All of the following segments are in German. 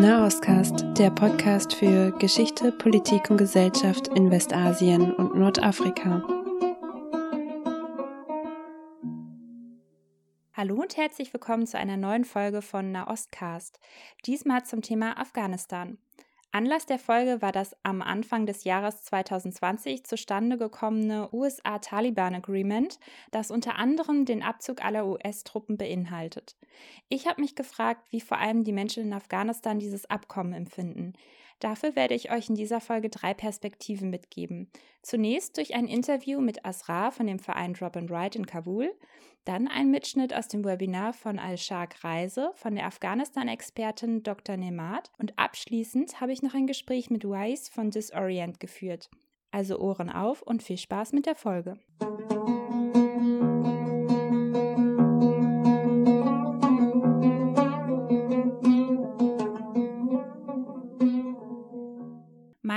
Nahostcast, der Podcast für Geschichte, Politik und Gesellschaft in Westasien und Nordafrika. Hallo und herzlich willkommen zu einer neuen Folge von Nahostcast. Diesmal zum Thema Afghanistan. Anlass der Folge war das am Anfang des Jahres 2020 zustande gekommene USA-Taliban-Agreement, das unter anderem den Abzug aller US-Truppen beinhaltet. Ich habe mich gefragt, wie vor allem die Menschen in Afghanistan dieses Abkommen empfinden. Dafür werde ich euch in dieser Folge drei Perspektiven mitgeben. Zunächst durch ein Interview mit Asra von dem Verein Drop and Ride in Kabul, dann ein Mitschnitt aus dem Webinar von Al-Shaq Reise von der Afghanistan-Expertin Dr. Nemat und abschließend habe ich noch ein Gespräch mit Weiss von Disorient geführt. Also Ohren auf und viel Spaß mit der Folge.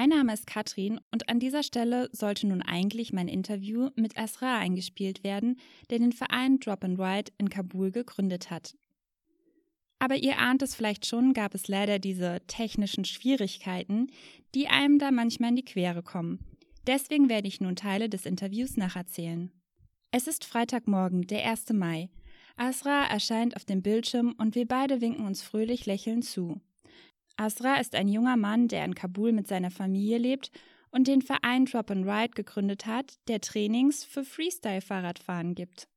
Mein Name ist Katrin und an dieser Stelle sollte nun eigentlich mein Interview mit Asra eingespielt werden, der den Verein Drop and Ride in Kabul gegründet hat. Aber ihr ahnt es vielleicht schon, gab es leider diese technischen Schwierigkeiten, die einem da manchmal in die Quere kommen. Deswegen werde ich nun Teile des Interviews nacherzählen. Es ist Freitagmorgen, der 1. Mai. Asra erscheint auf dem Bildschirm und wir beide winken uns fröhlich lächelnd zu. Asra ist ein junger Mann, der in Kabul mit seiner Familie lebt und den Verein Drop and Ride gegründet hat, der Trainings für Freestyle-Fahrradfahren gibt.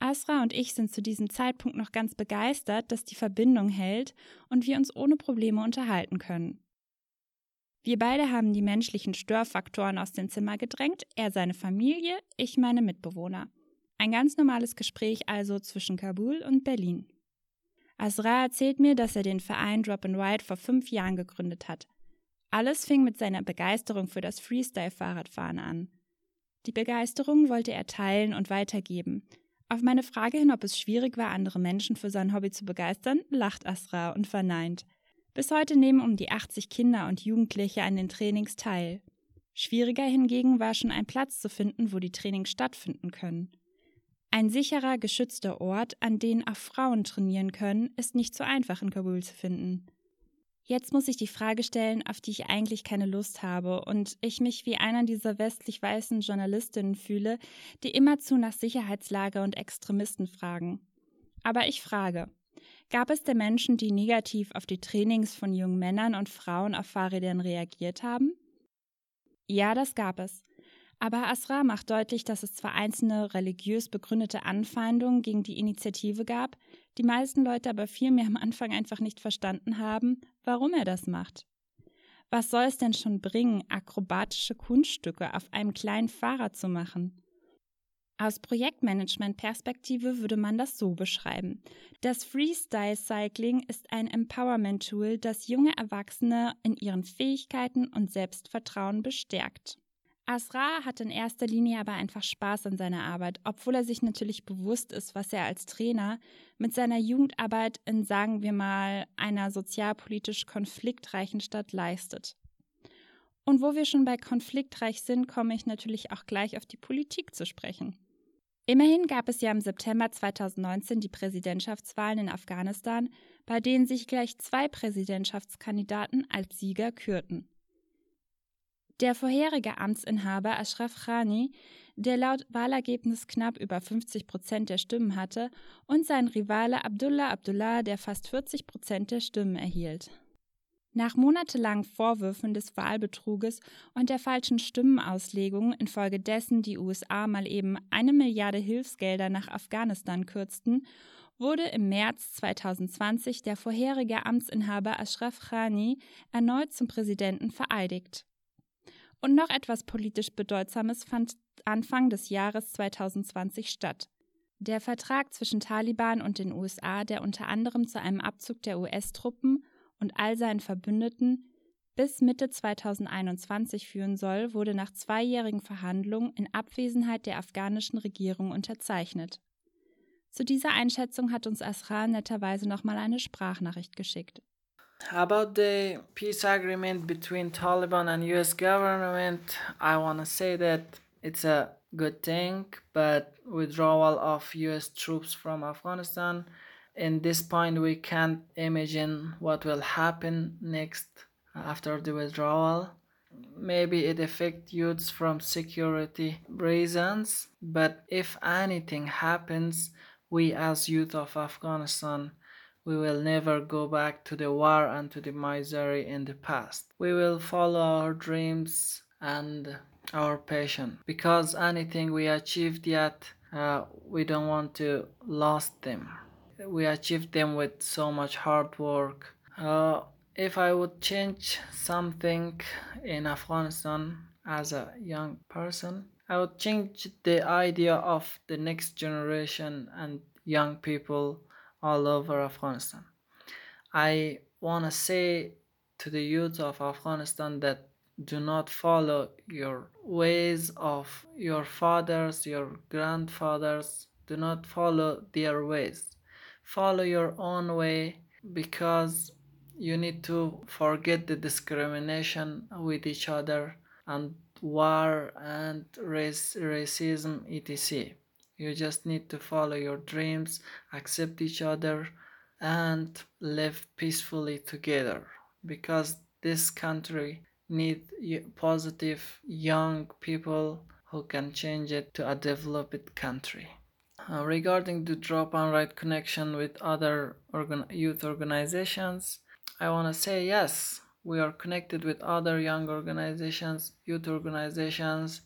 Asra und ich sind zu diesem Zeitpunkt noch ganz begeistert, dass die Verbindung hält und wir uns ohne Probleme unterhalten können. Wir beide haben die menschlichen Störfaktoren aus dem Zimmer gedrängt, er seine Familie, ich meine Mitbewohner. Ein ganz normales Gespräch also zwischen Kabul und Berlin. Asra erzählt mir, dass er den Verein Drop and Ride vor fünf Jahren gegründet hat. Alles fing mit seiner Begeisterung für das Freestyle-Fahrradfahren an. Die Begeisterung wollte er teilen und weitergeben. Auf meine Frage hin, ob es schwierig war, andere Menschen für sein Hobby zu begeistern, lacht Asra und verneint. Bis heute nehmen um die 80 Kinder und Jugendliche an den Trainings teil. Schwieriger hingegen war schon ein Platz zu finden, wo die Trainings stattfinden können. Ein sicherer, geschützter Ort, an dem auch Frauen trainieren können, ist nicht so einfach in Kabul zu finden. Jetzt muss ich die Frage stellen, auf die ich eigentlich keine Lust habe und ich mich wie einer dieser westlich weißen Journalistinnen fühle, die immerzu nach Sicherheitslage und Extremisten fragen. Aber ich frage, gab es denn Menschen, die negativ auf die Trainings von jungen Männern und Frauen auf Fahrrädern reagiert haben? Ja, das gab es. Aber Asra macht deutlich, dass es zwar einzelne religiös begründete Anfeindungen gegen die Initiative gab, die meisten Leute aber vielmehr am Anfang einfach nicht verstanden haben, warum er das macht. Was soll es denn schon bringen, akrobatische Kunststücke auf einem kleinen Fahrrad zu machen? Aus Projektmanagement-Perspektive würde man das so beschreiben. Das Freestyle Cycling ist ein Empowerment-Tool, das junge Erwachsene in ihren Fähigkeiten und Selbstvertrauen bestärkt. Asra hat in erster Linie aber einfach Spaß an seiner Arbeit, obwohl er sich natürlich bewusst ist, was er als Trainer mit seiner Jugendarbeit in, sagen wir mal, einer sozialpolitisch konfliktreichen Stadt leistet. Und wo wir schon bei konfliktreich sind, komme ich natürlich auch gleich auf die Politik zu sprechen. Immerhin gab es ja im September 2019 die Präsidentschaftswahlen in Afghanistan, bei denen sich gleich zwei Präsidentschaftskandidaten als Sieger kürten. Der vorherige Amtsinhaber Ashraf Ghani, der laut Wahlergebnis knapp über 50 Prozent der Stimmen hatte, und sein Rivale Abdullah Abdullah, der fast 40 Prozent der Stimmen erhielt. Nach monatelangen Vorwürfen des Wahlbetruges und der falschen Stimmenauslegung, infolgedessen die USA mal eben eine Milliarde Hilfsgelder nach Afghanistan kürzten, wurde im März 2020 der vorherige Amtsinhaber Ashraf Ghani erneut zum Präsidenten vereidigt. Und noch etwas politisch Bedeutsames fand Anfang des Jahres 2020 statt. Der Vertrag zwischen Taliban und den USA, der unter anderem zu einem Abzug der US-Truppen und all seinen Verbündeten bis Mitte 2021 führen soll, wurde nach zweijährigen Verhandlungen in Abwesenheit der afghanischen Regierung unterzeichnet. Zu dieser Einschätzung hat uns Asra netterweise nochmal eine Sprachnachricht geschickt. About the peace agreement between Taliban and US government, I want to say that it's a good thing, but withdrawal of US troops from Afghanistan in this point we can't imagine what will happen next after the withdrawal. Maybe it affects youths from security reasons but if anything happens we as youth of afghanistan we will never go back to the war and to the misery in the past. We will follow our dreams and our passion. Because anything we achieved yet uh, we don't want to lost them. We achieved them with so much hard work. Uh, if I would change something in Afghanistan as a young person, I would change the idea of the next generation and young people all over Afghanistan. I want to say to the youth of Afghanistan that do not follow your ways of your fathers, your grandfathers. Do not follow their ways. Follow your own way because you need to forget the discrimination with each other and war and race racism etc you just need to follow your dreams accept each other and live peacefully together. Because this country needs positive young people who can change it to a developed country. Uh, regarding the drop and write connection with other organ- youth organizations I want to say yes, we are connected with other young organizations, youth organizations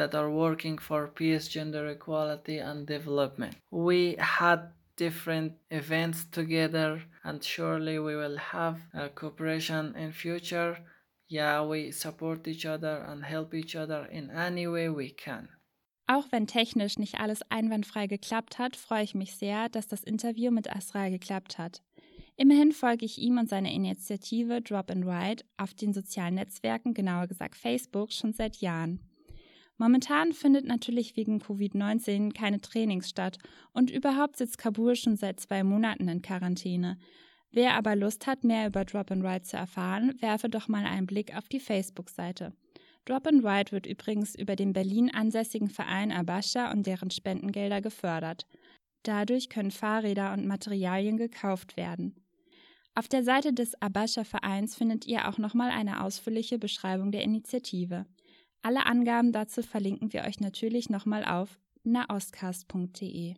that are working for peace, gender equality, and development. We had different events together and surely we will have a cooperation in future yeah we support each other and help each other in any way we can Auch wenn technisch nicht alles einwandfrei geklappt hat, freue ich mich sehr, dass das Interview mit Asra geklappt hat. Immerhin folge ich ihm und seiner Initiative Drop and Ride auf den sozialen Netzwerken, genauer gesagt Facebook, schon seit Jahren. Momentan findet natürlich wegen Covid-19 keine Trainings statt und überhaupt sitzt Kabul schon seit zwei Monaten in Quarantäne. Wer aber Lust hat, mehr über Drop and Ride zu erfahren, werfe doch mal einen Blick auf die Facebook-Seite. Drop and Ride wird übrigens über den Berlin ansässigen Verein Abascha und deren Spendengelder gefördert. Dadurch können Fahrräder und Materialien gekauft werden. Auf der Seite des Abascha Vereins findet ihr auch nochmal eine ausführliche Beschreibung der Initiative. Alle Angaben dazu verlinken wir euch natürlich nochmal auf naostcast.de.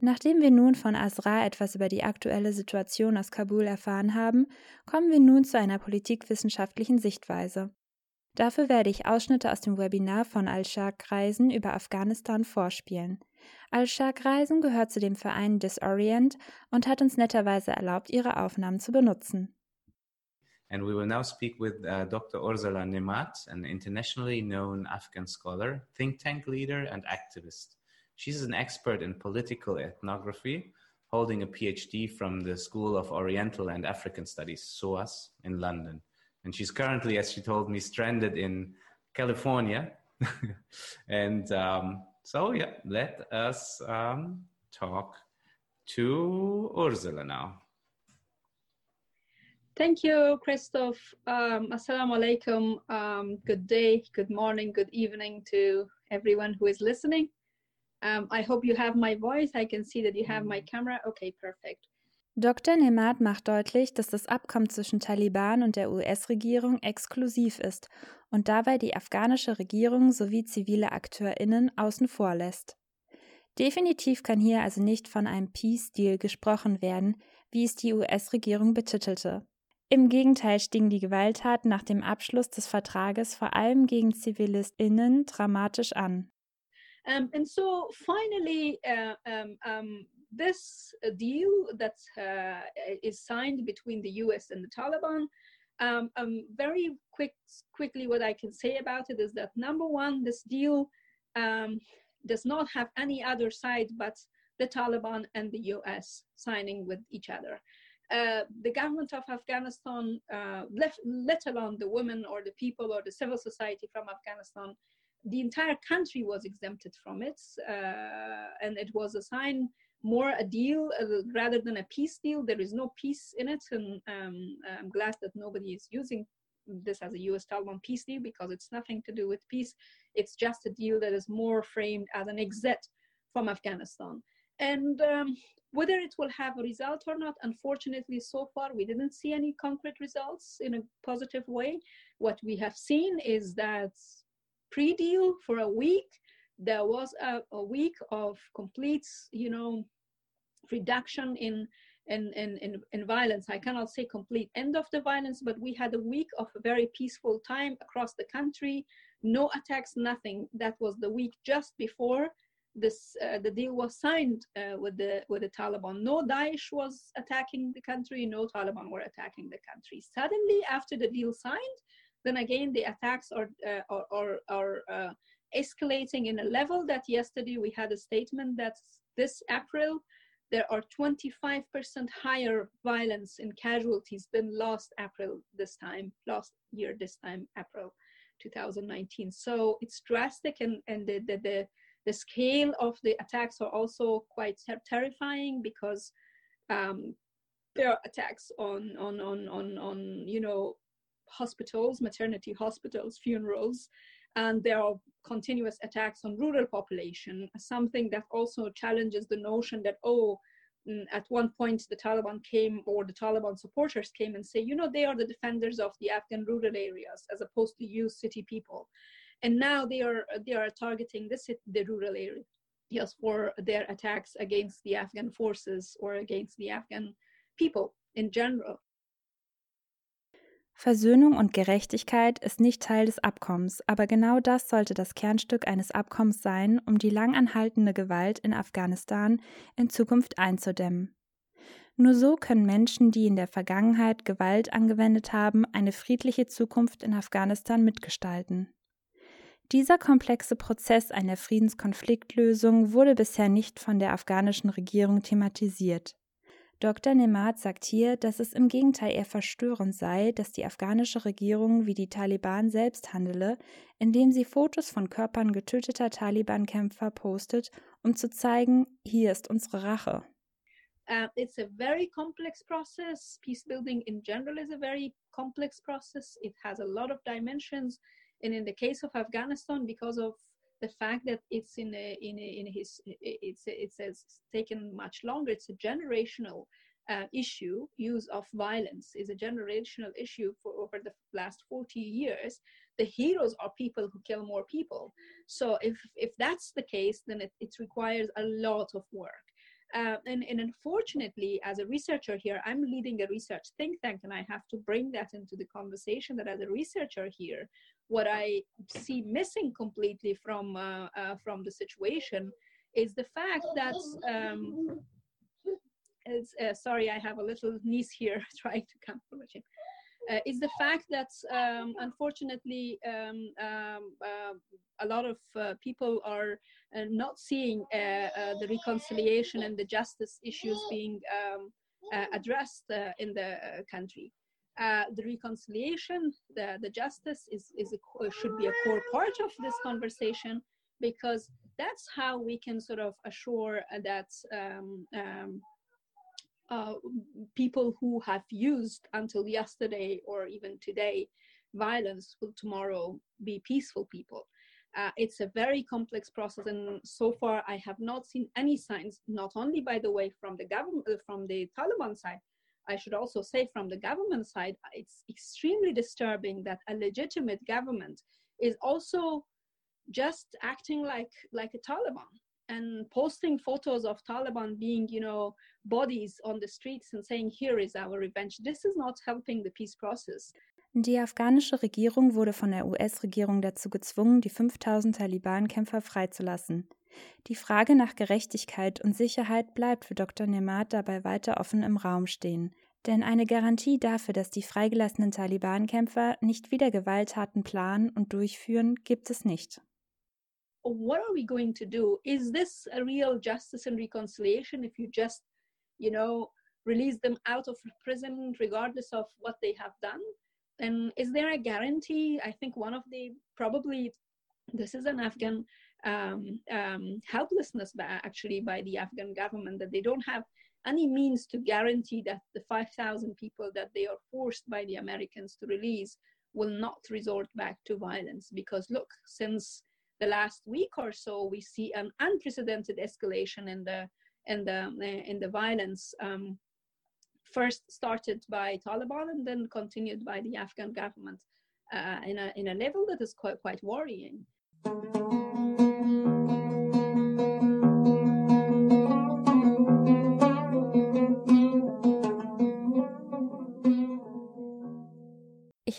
Nachdem wir nun von Asra etwas über die aktuelle Situation aus Kabul erfahren haben, kommen wir nun zu einer politikwissenschaftlichen Sichtweise. Dafür werde ich Ausschnitte aus dem Webinar von Al-Sharq Reisen über Afghanistan vorspielen. Al-Sharq Reisen gehört zu dem Verein Disorient und hat uns netterweise erlaubt, ihre Aufnahmen zu benutzen. And we will now speak with uh, Dr. Ursula Nemat, an internationally known Afghan scholar, think tank leader, and activist. She's an expert in political ethnography, holding a PhD from the School of Oriental and African Studies, SOAS, in London. and she's currently, as she told me, stranded in California. and um, so, yeah, let us um, talk to Ursula now. Thank you, Christoph. Um, Assalamu alaikum. Um, good day, good morning, good evening to everyone who is listening. Um, I hope you have my voice. I can see that you have my camera. Okay, perfect. Dr. Nemat macht deutlich, dass das Abkommen zwischen Taliban und der US-Regierung exklusiv ist und dabei die afghanische Regierung sowie zivile AkteurInnen außen vor lässt. Definitiv kann hier also nicht von einem Peace-Deal gesprochen werden, wie es die US-Regierung betitelte. Im Gegenteil stiegen die Gewalttaten nach dem Abschluss des Vertrages vor allem gegen ZivilistInnen dramatisch an. Um, and so finally, uh, um, um, this deal that uh, is signed between the US and the Taliban, um, um, very quick, quickly, what I can say about it is that number one, this deal um, does not have any other side but the Taliban and the US signing with each other. Uh, the government of Afghanistan, uh, left, let alone the women or the people or the civil society from Afghanistan, the entire country was exempted from it. Uh, and it was a sign more a deal uh, rather than a peace deal. There is no peace in it, and um, I'm glad that nobody is using this as a US Taliban peace deal because it's nothing to do with peace. It's just a deal that is more framed as an exit from Afghanistan. And um, whether it will have a result or not, unfortunately, so far we didn't see any concrete results in a positive way. What we have seen is that pre deal for a week, there was a, a week of complete, you know, reduction in in, in, in, violence. I cannot say complete end of the violence, but we had a week of a very peaceful time across the country. No attacks, nothing. That was the week just before this uh, the deal was signed uh, with the with the Taliban. No Daesh was attacking the country. No Taliban were attacking the country. Suddenly, after the deal signed, then again the attacks are uh, are are, are uh, escalating in a level that yesterday we had a statement that this April there are 25% higher violence in casualties than last April this time, last year this time, April 2019. So it's drastic and, and the, the, the, the scale of the attacks are also quite ter terrifying because um, there are attacks on, on, on, on, on, you know, hospitals, maternity hospitals, funerals, and there are continuous attacks on rural population, something that also challenges the notion that, oh, mm, at one point the Taliban came or the Taliban supporters came and say, you know, they are the defenders of the Afghan rural areas as opposed to you city people. And now they are they are targeting the, city, the rural areas for their attacks against the Afghan forces or against the Afghan people in general. Versöhnung und Gerechtigkeit ist nicht Teil des Abkommens, aber genau das sollte das Kernstück eines Abkommens sein, um die langanhaltende Gewalt in Afghanistan in Zukunft einzudämmen. Nur so können Menschen, die in der Vergangenheit Gewalt angewendet haben, eine friedliche Zukunft in Afghanistan mitgestalten. Dieser komplexe Prozess einer Friedenskonfliktlösung wurde bisher nicht von der afghanischen Regierung thematisiert. Dr. Nemat sagt hier, dass es im Gegenteil eher verstörend sei, dass die afghanische Regierung wie die Taliban selbst handele, indem sie Fotos von Körpern getöteter Taliban-Kämpfer postet, um zu zeigen, hier ist unsere Rache. Uh, it's a very complex process. Peace building in general is a very complex process. It has a lot of dimensions. And in the case of Afghanistan, because of the fact that it's in a, in a, in his it's it's has taken much longer. It's a generational uh, issue. Use of violence is a generational issue for over the last 40 years. The heroes are people who kill more people. So if if that's the case, then it, it requires a lot of work. Uh, and, and, unfortunately, as a researcher here, I'm leading a research think tank, and I have to bring that into the conversation that as a researcher here, what I see missing completely from uh, uh, from the situation is the fact that um, uh, sorry, I have a little niece here trying to come from uh, is the fact that um, unfortunately um, um, uh, a lot of uh, people are uh, not seeing uh, the reconciliation and the justice issues being um, addressed in the country uh, the reconciliation, the, the justice is, is a, should be a core part of this conversation because that's how we can sort of assure that um, um, uh, people who have used until yesterday or even today violence will tomorrow be peaceful people. Uh, it's a very complex process, and so far I have not seen any signs, not only by the way from the government, from the Taliban side, I should also say from the government side, it's extremely disturbing that a legitimate government is also just acting like like a Taliban and posting photos of Taliban being, you know, bodies on the streets and saying, here is our revenge. This is not helping the peace process. Die afghanische Regierung wurde von der US-Regierung dazu gezwungen, die 5000 Taliban-Kämpfer freizulassen. Die Frage nach Gerechtigkeit und Sicherheit bleibt für Dr. Nemat dabei weiter offen im Raum stehen. Denn eine Garantie dafür, dass die freigelassenen Taliban-Kämpfer nicht wieder Gewalttaten planen und durchführen, gibt es nicht. What are we going to do? Is this a real justice and reconciliation if you just, you know, release them out of prison regardless of what they have done? And is there a guarantee? I think one of the probably this is an Afghan um, um, helplessness by, actually by the Afghan government that they don't have any means to guarantee that the 5,000 people that they are forced by the Americans to release will not resort back to violence. Because look, since the last week or so, we see an unprecedented escalation in the in the in the violence. Um, first started by Taliban and then continued by the Afghan government uh, in a in a level that is quite quite worrying.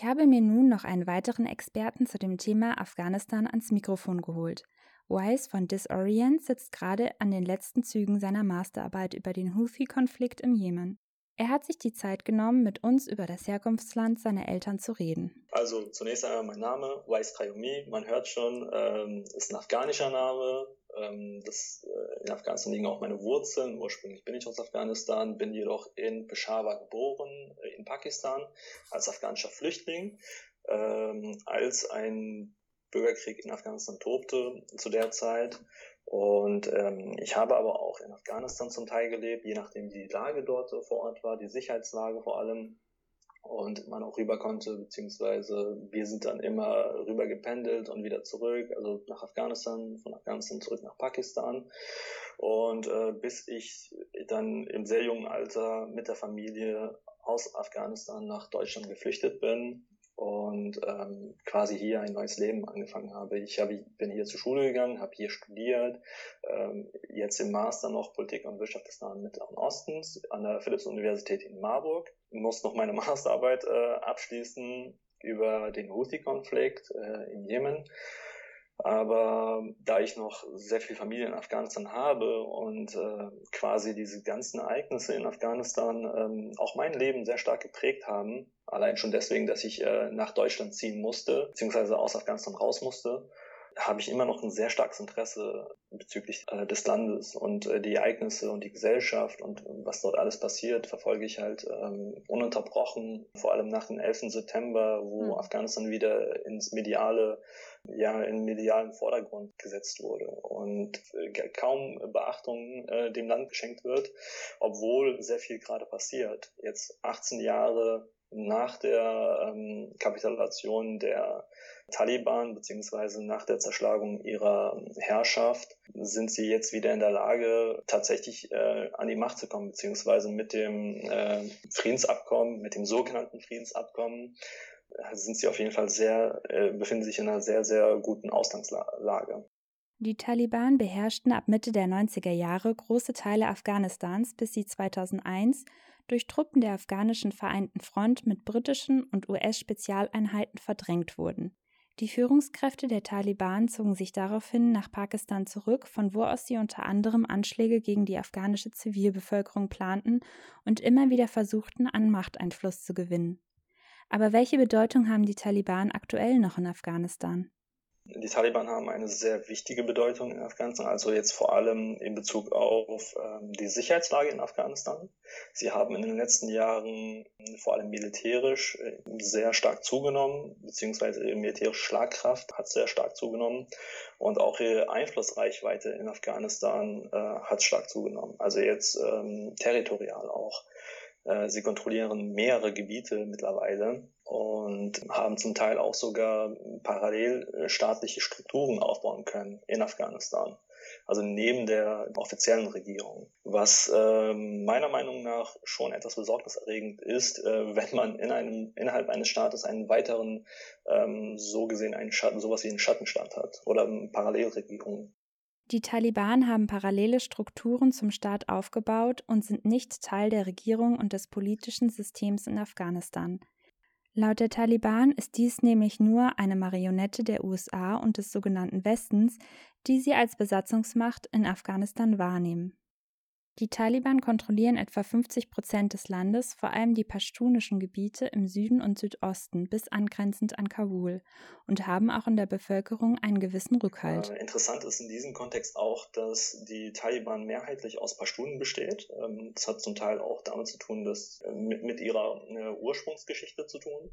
Ich habe mir nun noch einen weiteren Experten zu dem Thema Afghanistan ans Mikrofon geholt. Wise von Disorient sitzt gerade an den letzten Zügen seiner Masterarbeit über den Houthi-Konflikt im Jemen. Er hat sich die Zeit genommen, mit uns über das Herkunftsland seiner Eltern zu reden. Also zunächst einmal mein Name, Wais Qayomi. Man hört schon, ähm, ist ein afghanischer Name. Ähm, das, äh, in Afghanistan liegen auch meine Wurzeln. Ursprünglich bin ich aus Afghanistan, bin jedoch in Peshawar geboren, äh, in Pakistan, als afghanischer Flüchtling. Ähm, als ein Bürgerkrieg in Afghanistan tobte zu der Zeit und ähm, ich habe aber auch in Afghanistan zum Teil gelebt, je nachdem wie die Lage dort vor Ort war, die Sicherheitslage vor allem. Und man auch rüber konnte, beziehungsweise wir sind dann immer rüber gependelt und wieder zurück, also nach Afghanistan, von Afghanistan zurück nach Pakistan. Und äh, bis ich dann im sehr jungen Alter mit der Familie aus Afghanistan nach Deutschland geflüchtet bin, und ähm, quasi hier ein neues Leben angefangen habe. Ich hab, bin hier zur Schule gegangen, habe hier studiert, ähm, jetzt im Master noch Politik und Wirtschaft des Nahen Mittleren Ostens an der Philipps-Universität in Marburg. Muss noch meine Masterarbeit äh, abschließen über den Houthi-Konflikt äh, im Jemen. Aber da ich noch sehr viel Familie in Afghanistan habe und äh, quasi diese ganzen Ereignisse in Afghanistan ähm, auch mein Leben sehr stark geprägt haben, allein schon deswegen, dass ich äh, nach Deutschland ziehen musste, beziehungsweise aus Afghanistan raus musste, habe ich immer noch ein sehr starkes Interesse bezüglich äh, des Landes und äh, die Ereignisse und die Gesellschaft und was dort alles passiert, verfolge ich halt ähm, ununterbrochen, vor allem nach dem 11. September, wo mhm. Afghanistan wieder ins mediale, ja, in medialen Vordergrund gesetzt wurde und äh, kaum Beachtung äh, dem Land geschenkt wird, obwohl sehr viel gerade passiert. Jetzt 18 Jahre nach der ähm, Kapitulation der Taliban beziehungsweise nach der Zerschlagung ihrer Herrschaft sind sie jetzt wieder in der Lage, tatsächlich äh, an die Macht zu kommen, beziehungsweise mit dem äh, Friedensabkommen, mit dem sogenannten Friedensabkommen, äh, sind sie auf jeden Fall sehr, äh, befinden sich in einer sehr, sehr guten Ausgangslage. Die Taliban beherrschten ab Mitte der 90er Jahre große Teile Afghanistans, bis sie 2001 durch Truppen der afghanischen Vereinten Front mit britischen und US-Spezialeinheiten verdrängt wurden. Die Führungskräfte der Taliban zogen sich daraufhin nach Pakistan zurück, von wo aus sie unter anderem Anschläge gegen die afghanische Zivilbevölkerung planten und immer wieder versuchten, an Machteinfluss zu gewinnen. Aber welche Bedeutung haben die Taliban aktuell noch in Afghanistan? Die Taliban haben eine sehr wichtige Bedeutung in Afghanistan, also jetzt vor allem in Bezug auf ähm, die Sicherheitslage in Afghanistan. Sie haben in den letzten Jahren vor allem militärisch äh, sehr stark zugenommen, beziehungsweise ihre militärische Schlagkraft hat sehr stark zugenommen und auch ihre Einflussreichweite in Afghanistan äh, hat stark zugenommen. Also jetzt ähm, territorial auch. Äh, sie kontrollieren mehrere Gebiete mittlerweile und haben zum Teil auch sogar parallel äh, staatliche Strukturen aufbauen können in Afghanistan. Also neben der offiziellen Regierung. Was äh, meiner Meinung nach schon etwas besorgniserregend ist, äh, wenn man in einem, innerhalb eines Staates einen weiteren, ähm, so gesehen einen Schatten, sowas wie einen Schattenstaat hat oder Parallelregierungen. Die Taliban haben parallele Strukturen zum Staat aufgebaut und sind nicht Teil der Regierung und des politischen Systems in Afghanistan. Laut der Taliban ist dies nämlich nur eine Marionette der USA und des sogenannten Westens, die sie als Besatzungsmacht in Afghanistan wahrnehmen. Die Taliban kontrollieren etwa 50 Prozent des Landes, vor allem die paschtunischen Gebiete im Süden und Südosten bis angrenzend an Kabul und haben auch in der Bevölkerung einen gewissen Rückhalt. Äh, interessant ist in diesem Kontext auch, dass die Taliban mehrheitlich aus Pashtunen besteht. Ähm, das hat zum Teil auch damit zu tun, dass äh, mit, ihrer äh, Ursprungsgeschichte zu tun.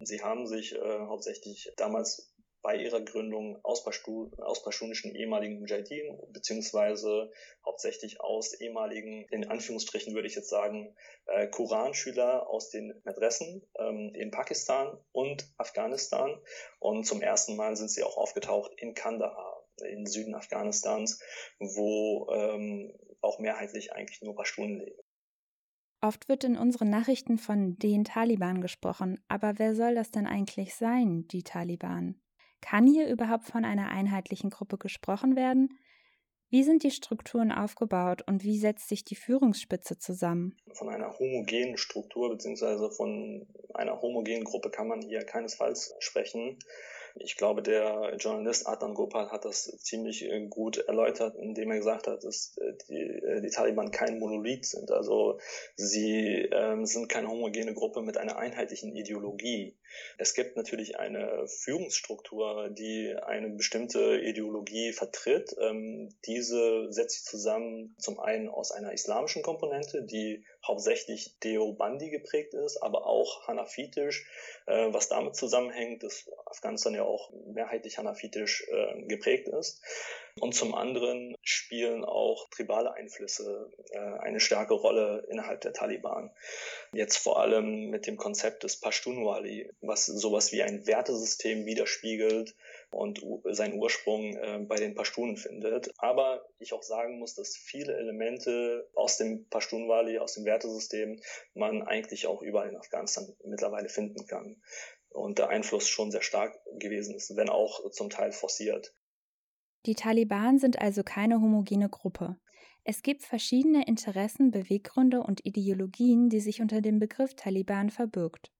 Sie haben sich hauptsächlich damals bei ihrer Gründung aus, Pashtu, aus paschtunischen ehemaligen Mujahideen, beziehungsweise hauptsächlich aus ehemaligen, in Anführungsstrichen würde ich jetzt sagen, äh, Koranschüler aus den Madressen ähm, in Pakistan und Afghanistan. Und zum ersten Mal sind sie auch aufgetaucht in Kandahar, im Süden Afghanistans, wo ähm, auch mehrheitlich eigentlich nur Pashtun leben. Oft wird in unseren Nachrichten von den Taliban gesprochen, aber wer soll das denn eigentlich sein, die Taliban? Kann hier überhaupt von einer einheitlichen Gruppe gesprochen werden? Wie sind die Strukturen aufgebaut und wie setzt sich die Führungsspitze zusammen? Von einer homogenen Struktur bzw. von einer homogenen Gruppe kann man hier keinesfalls sprechen. Ich glaube, der Journalist Adnan Gopal hat das ziemlich äh, gut erläutert, indem er gesagt hat, dass äh, die, äh, die Taliban kein Monolith sind. Also sie ähm, sind keine homogene Gruppe mit einer einheitlichen Ideologie. Es gibt natürlich eine Führungsstruktur, die eine bestimmte Ideologie vertritt. Ähm, diese setzt sich zusammen zum einen aus einer islamischen Komponente, die hauptsächlich Deobandi geprägt ist, aber auch hanafitisch, äh, was damit zusammenhängt, dass Afghanistan ja auch mehrheitlich hanafitisch äh, geprägt ist. Und zum anderen spielen auch tribale Einflüsse äh, eine starke Rolle innerhalb der Taliban. Jetzt vor allem mit dem Konzept des Pashtunwali, was sowas wie ein Wertesystem widerspiegelt und seinen Ursprung äh, bei den Pashtunen findet. Aber ich auch sagen muss, dass viele Elemente aus dem Pashtunwali, aus dem Wertesystem, man eigentlich auch überall in Afghanistan mittlerweile finden kann. Und der Einfluss schon sehr stark gewesen ist, wenn auch zum Teil forciert. Die Taliban sind also keine homogene Gruppe. Es gibt verschiedene Interessen, Beweggründe und Ideologien, die sich unter dem Begriff Taliban verbirgt.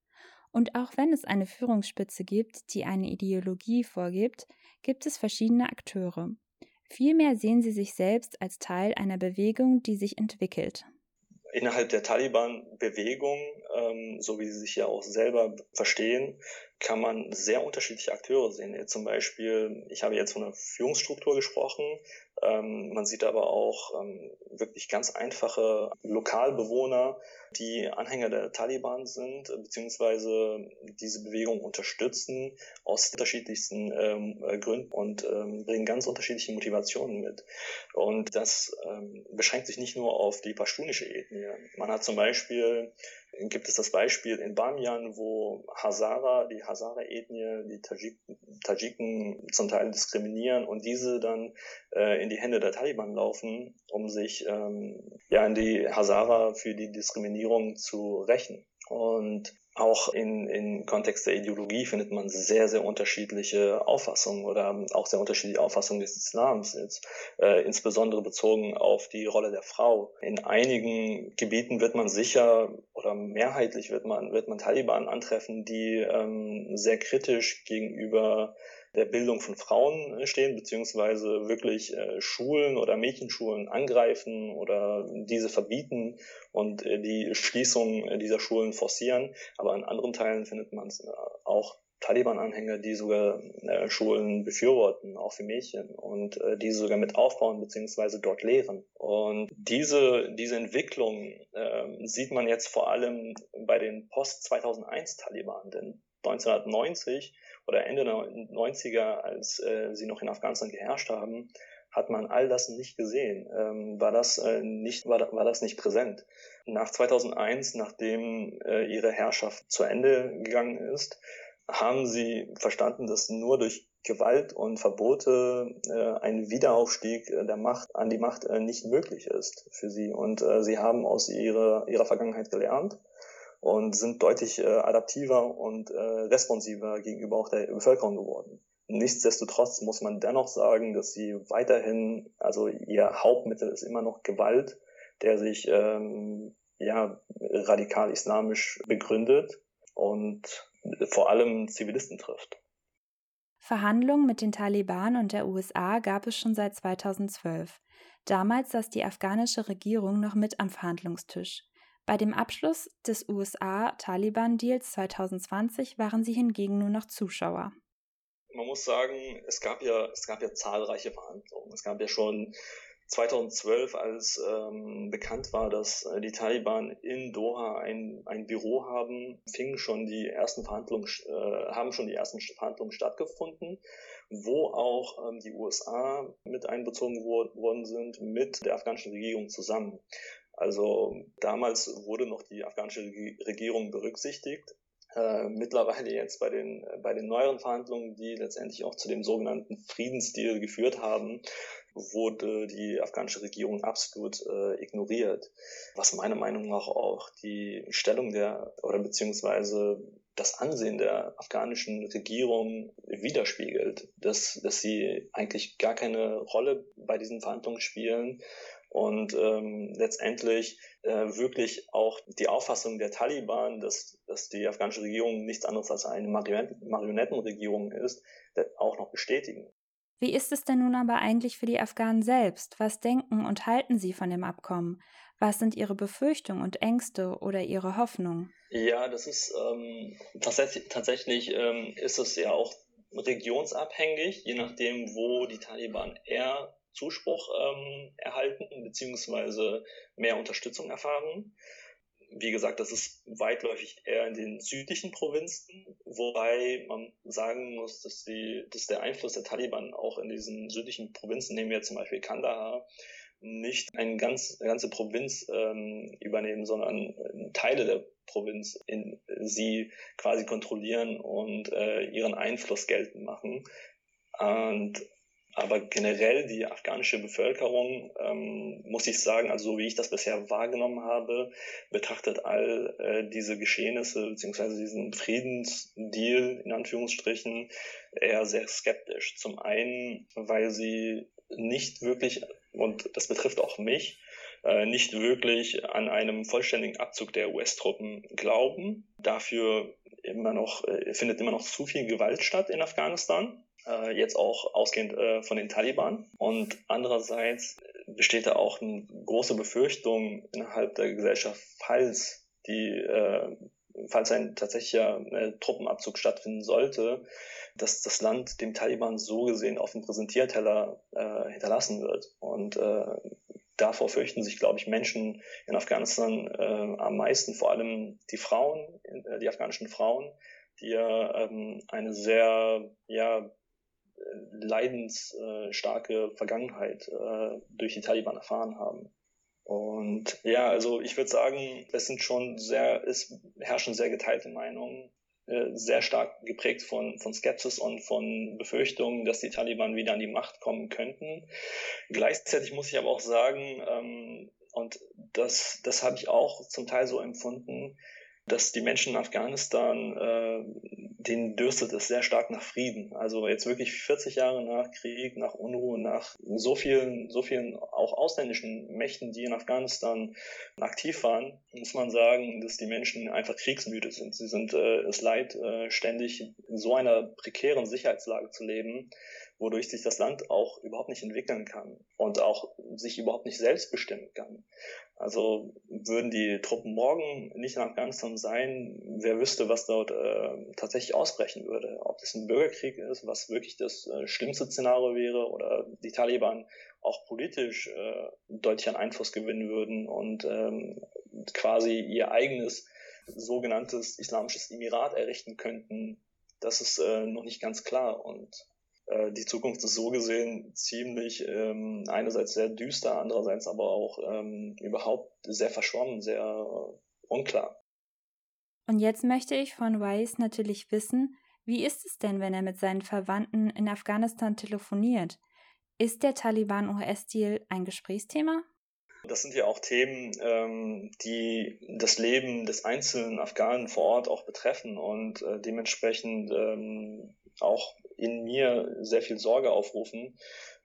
Und auch wenn es eine Führungsspitze gibt, die eine Ideologie vorgibt, gibt es verschiedene Akteure. Vielmehr sehen sie sich selbst als Teil einer Bewegung, die sich entwickelt. Innerhalb der Taliban-Bewegung, ähm, so wie sie sich ja auch selber verstehen, kann man sehr unterschiedliche Akteure sehen. Zum Beispiel, ich habe jetzt von einer Führungsstruktur gesprochen, ähm, man sieht aber auch ähm, wirklich ganz einfache Lokalbewohner, die Anhänger der Taliban sind, beziehungsweise diese Bewegung unterstützen aus unterschiedlichsten ähm, Gründen und ähm, bringen ganz unterschiedliche Motivationen mit. Und das ähm, beschränkt sich nicht nur auf die pashtunische Ethnie. Man hat zum Beispiel gibt es das Beispiel in Bamiyan, wo Hazara, die Hazara-Ethnie, die Tajik, Tajiken zum Teil diskriminieren und diese dann äh, in die Hände der Taliban laufen, um sich ähm, ja in die Hazara für die Diskriminierung zu rächen. Und auch in, in Kontext der Ideologie findet man sehr, sehr unterschiedliche Auffassungen oder auch sehr unterschiedliche Auffassungen des Islams, jetzt, äh, insbesondere bezogen auf die Rolle der Frau. In einigen Gebieten wird man sicher oder mehrheitlich wird man, wird man Taliban antreffen, die ähm, sehr kritisch gegenüber der Bildung von Frauen äh, stehen, beziehungsweise wirklich äh, Schulen oder Mädchenschulen angreifen oder diese verbieten und äh, die Schließung dieser Schulen forcieren. Aber in anderen Teilen findet man äh, auch Taliban-Anhänger, die sogar Schulen befürworten, auch für Mädchen, und diese sogar mit aufbauen beziehungsweise dort lehren. Und diese, diese Entwicklung äh, sieht man jetzt vor allem bei den Post-2001-Taliban, denn 1990 oder Ende der 90er, als äh, sie noch in Afghanistan geherrscht haben, hat man all das nicht gesehen. Ähm, war, das, äh, nicht, war, war das nicht präsent? Nach 2001, nachdem äh, ihre Herrschaft zu Ende gegangen ist, haben sie verstanden, dass nur durch Gewalt und Verbote äh, ein Wiederaufstieg der Macht an die Macht äh, nicht möglich ist für sie. Und äh, sie haben aus ihrer, ihrer Vergangenheit gelernt und sind deutlich äh, adaptiver und äh, responsiver gegenüber auch der Bevölkerung geworden. Nichtsdestotrotz muss man dennoch sagen, dass sie weiterhin, also ihr Hauptmittel ist immer noch Gewalt, der sich ähm, ja radikal islamisch begründet und vor allem Zivilisten trifft. Verhandlungen mit den Taliban und der USA gab es schon seit 2012. Damals saß die afghanische Regierung noch mit am Verhandlungstisch. Bei dem Abschluss des USA-Taliban-Deals 2020 waren sie hingegen nur noch Zuschauer. Man muss sagen, es gab ja, es gab ja zahlreiche Verhandlungen. Es gab ja schon 2012, als ähm, bekannt war, dass äh, die Taliban in Doha ein, ein Büro haben, fingen schon die ersten Verhandlungen, äh, haben schon die ersten Verhandlungen stattgefunden, wo auch ähm, die USA mit einbezogen wo worden sind, mit der afghanischen Regierung zusammen. Also damals wurde noch die afghanische Regierung berücksichtigt. Äh, mittlerweile jetzt bei den, bei den neueren Verhandlungen, die letztendlich auch zu dem sogenannten Friedensdeal geführt haben, wurde die afghanische Regierung absolut äh, ignoriert, was meiner Meinung nach auch die Stellung der oder beziehungsweise das Ansehen der afghanischen Regierung widerspiegelt, dass, dass sie eigentlich gar keine Rolle bei diesen Verhandlungen spielen und ähm, letztendlich äh, wirklich auch die Auffassung der Taliban, dass, dass die afghanische Regierung nichts anderes als eine Marionettenregierung ist, auch noch bestätigen. Wie ist es denn nun aber eigentlich für die Afghanen selbst? Was denken und halten sie von dem Abkommen? Was sind ihre Befürchtungen und Ängste oder ihre Hoffnungen? Ja, das ist ähm, tatsächlich, tatsächlich ähm, ist es ja auch regionsabhängig, je nachdem, wo die Taliban eher Zuspruch ähm, erhalten beziehungsweise mehr Unterstützung erfahren wie gesagt, das ist weitläufig eher in den südlichen Provinzen, wobei man sagen muss, dass, die, dass der Einfluss der Taliban auch in diesen südlichen Provinzen, nehmen wir zum Beispiel Kandahar, nicht eine, ganz, ganze Provinz ähm, übernehmen, sondern äh, Teile der Provinz in sie quasi kontrollieren und äh, ihren Einfluss geltend machen. Und aber generell die afghanische Bevölkerung, ähm, muss ich sagen, also so wie ich das bisher wahrgenommen habe, betrachtet all äh, diese Geschehnisse beziehungsweise diesen Friedensdeal in Anführungsstrichen eher sehr skeptisch. Zum einen, weil sie nicht wirklich, und das betrifft auch mich, äh, nicht wirklich an einem vollständigen Abzug der US-Truppen glauben. Dafür immer noch, äh, findet immer noch zu viel Gewalt statt in Afghanistan äh, jetzt auch ausgehend äh, von den Taliban. Und andererseits besteht da auch eine große Befürchtung innerhalb der Gesellschaft, falls die äh, falls ein tatsächlicher äh, Truppenabzug stattfinden sollte, dass das Land dem Taliban so gesehen auf dem Präsentierteller äh, hinterlassen wird. Und äh, davor fürchten sich, glaube ich, Menschen in Afghanistan äh, am meisten, vor allem die Frauen, äh, die afghanischen Frauen, die ja ähm, eine sehr ja, leidensstarke Vergangenheit äh, durch die Taliban erfahren haben. Und ja, also ich würde sagen, es sind schon sehr, es herrschen sehr geteilte Meinungen, äh, sehr stark geprägt von, von Skepsis und von Befürchtungen, dass die Taliban wieder an die Macht kommen könnten. Gleichzeitig muss ich aber auch sagen, ähm, und das, das habe ich auch zum Teil so empfunden, dass die Menschen in Afghanistan, äh, denen dürstet es sehr stark nach Frieden. Also jetzt wirklich 40 Jahre nach Krieg, nach Unruhe, nach so vielen, so vielen auch ausländischen Mächten, die in Afghanistan aktiv waren, muss man sagen, dass die Menschen einfach kriegsmüde sind. Sie sind äh, es leid, äh, ständig in so einer prekären Sicherheitslage zu leben, wodurch sich das Land auch überhaupt nicht entwickeln kann und auch sich überhaupt nicht selbst bestimmen kann. Also würden die Truppen morgen nicht in Afghanistan sein, wer wüsste, was dort äh, tatsächlich ausbrechen würde. Ob das ein Bürgerkrieg ist, was wirklich das äh, schlimmste Szenario wäre, oder die Taliban auch politisch äh, deutlich an Einfluss gewinnen würden und ähm, quasi ihr eigenes sogenanntes islamisches Emirat errichten könnten, das ist äh, noch nicht ganz klar. Und äh, die Zukunft ist so gesehen ziemlich ähm, einerseits sehr düster, andererseits aber auch ähm, überhaupt sehr verschwommen, sehr äh, unklar. Und jetzt möchte ich von Weiss natürlich wissen, wie ist es denn, wenn er mit seinen Verwandten in Afghanistan telefoniert? Ist der Taliban-US-Deal ein Gesprächsthema? Das sind ja auch Themen, ähm, die das Leben des einzelnen Afghanen vor Ort auch betreffen und äh, dementsprechend ähm, auch in mir sehr viel Sorge aufrufen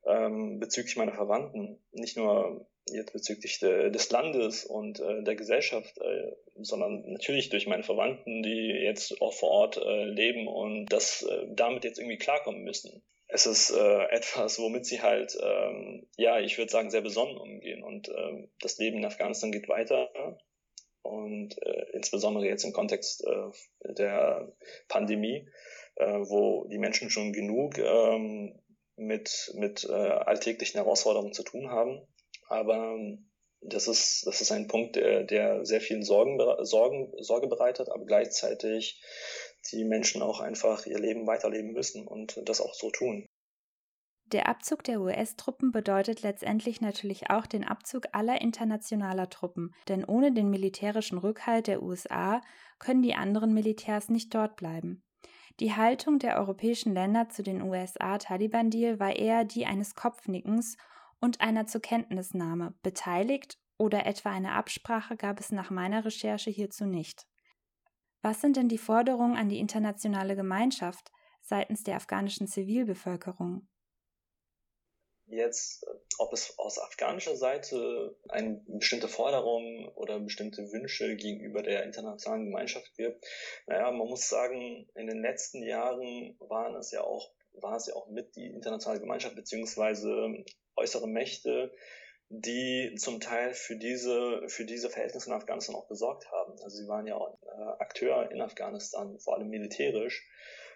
ähm, bezüglich meiner Verwandten. Nicht nur jetzt bezüglich de, des Landes und äh, der Gesellschaft, äh, sondern natürlich durch meine Verwandten, die jetzt auch vor Ort äh, leben und das äh, damit jetzt irgendwie klarkommen müssen. Es ist äh, etwas, womit sie halt, ähm, ja, ich würde sagen, sehr besonnen umgehen. Und äh, das Leben in Afghanistan geht weiter. Und äh, insbesondere jetzt im Kontext der Pandemie äh, wo die Menschen schon genug ähm, mit, mit äh, alltäglichen Herausforderungen zu tun haben. Aber das ist, das ist ein Punkt, der, der sehr vielen Sorgen, Sorgen, Sorge bereitet, aber gleichzeitig die Menschen auch einfach ihr Leben weiterleben müssen und das auch so tun. Der Abzug der US-Truppen bedeutet letztendlich natürlich auch den Abzug aller internationaler Truppen, denn ohne den militärischen Rückhalt der USA können die anderen Militärs nicht dort bleiben. Die Haltung der europäischen Länder zu den USA-Taliban-Deal war eher die eines Kopfnickens und einer Zukenntnisnahme. Beteiligt oder etwa eine Absprache gab es nach meiner Recherche hierzu nicht. Was sind denn die Forderungen an die internationale Gemeinschaft seitens der afghanischen Zivilbevölkerung? Jetzt, ob es aus afghanischer Seite eine bestimmte Forderung oder bestimmte Wünsche gegenüber der internationalen Gemeinschaft gibt, naja, man muss sagen, in den letzten Jahren waren es ja auch, war es ja auch mit die internationale Gemeinschaft beziehungsweise äußere Mächte, die zum Teil für diese, für diese Verhältnisse in Afghanistan auch gesorgt haben. Also sie waren ja auch äh, Akteur in Afghanistan, vor allem militärisch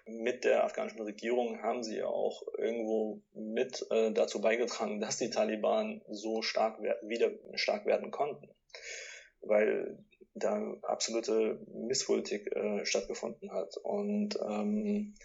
mit der afghanischen Regierung haben sie auch irgendwo mit äh, dazu beigetragen, dass die Taliban so stark wieder stark werden konnten, weil da absolute Misspolitik äh, stattgefunden hat. Und ähm,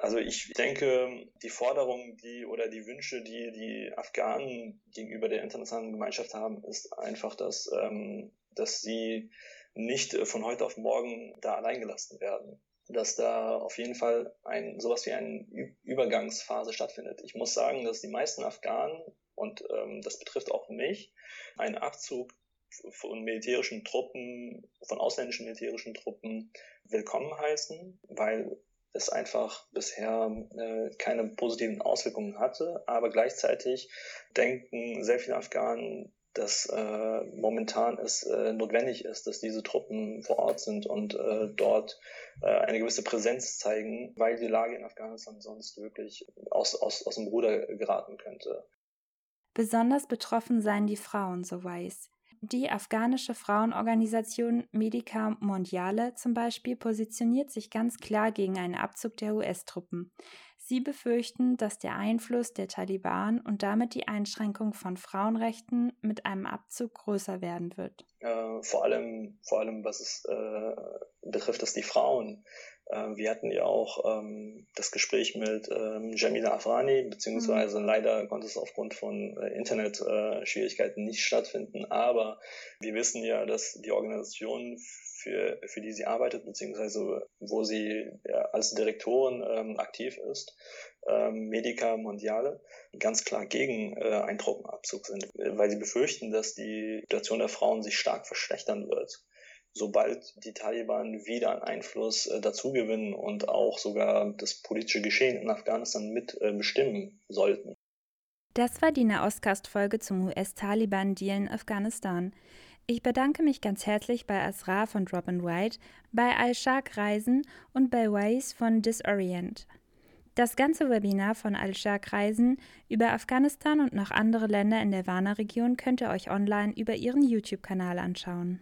also ich denke, die Forderungen, die oder die Wünsche, die die Afghanen gegenüber der internationalen Gemeinschaft haben, ist einfach, dass, ähm, dass sie nicht äh, von heute auf morgen da allein gelassen werden dass da auf jeden Fall ein sowas wie eine Übergangsphase stattfindet. Ich muss sagen, dass die meisten Afghanen, und ähm, das betrifft auch mich, einen Abzug von militärischen Truppen, von ausländischen militärischen Truppen willkommen heißen, weil es einfach bisher äh, keine positiven Auswirkungen hatte. Aber gleichzeitig denken sehr viele Afghanen, dass äh, momentan es äh, notwendig ist, dass diese Truppen vor Ort sind und äh, dort äh, eine gewisse Präsenz zeigen, weil die Lage in Afghanistan sonst wirklich aus, aus, aus dem Ruder geraten könnte. Besonders betroffen seien die Frauen, so weiß. Die afghanische Frauenorganisation Medica Mondiale zum Beispiel positioniert sich ganz klar gegen einen Abzug der US-Truppen. Sie befürchten, dass der Einfluss der Taliban und damit die Einschränkung von Frauenrechten mit einem Abzug größer werden wird. Äh, vor allem, vor allem was es äh, betrifft, dass die Frauen. Äh, wir hatten ja auch ähm, das Gespräch mit ähm, Jamila Afrani, beziehungsweise mhm. leider konnte es aufgrund von äh, Internetschwierigkeiten nicht stattfinden. Aber wir wissen ja, dass die Organisation für, für die sie arbeitet, beziehungsweise wo sie ja, als Direktorin ähm, aktiv ist, ähm, Medica Mondiale, ganz klar gegen äh, einen Truppenabzug sind, weil sie befürchten, dass die Situation der Frauen sich stark verschlechtern wird sobald die Taliban wieder an Einfluss äh, dazugewinnen und auch sogar das politische Geschehen in Afghanistan mit äh, sollten. Das war die Nahostcast-Folge zum US-Taliban-Deal in Afghanistan. Ich bedanke mich ganz herzlich bei Asra von Drop and White, bei Al-Shark Reisen und bei Weiss von Disorient. Das ganze Webinar von Al-Shark Reisen über Afghanistan und noch andere Länder in der Warner-Region könnt ihr euch online über ihren YouTube-Kanal anschauen.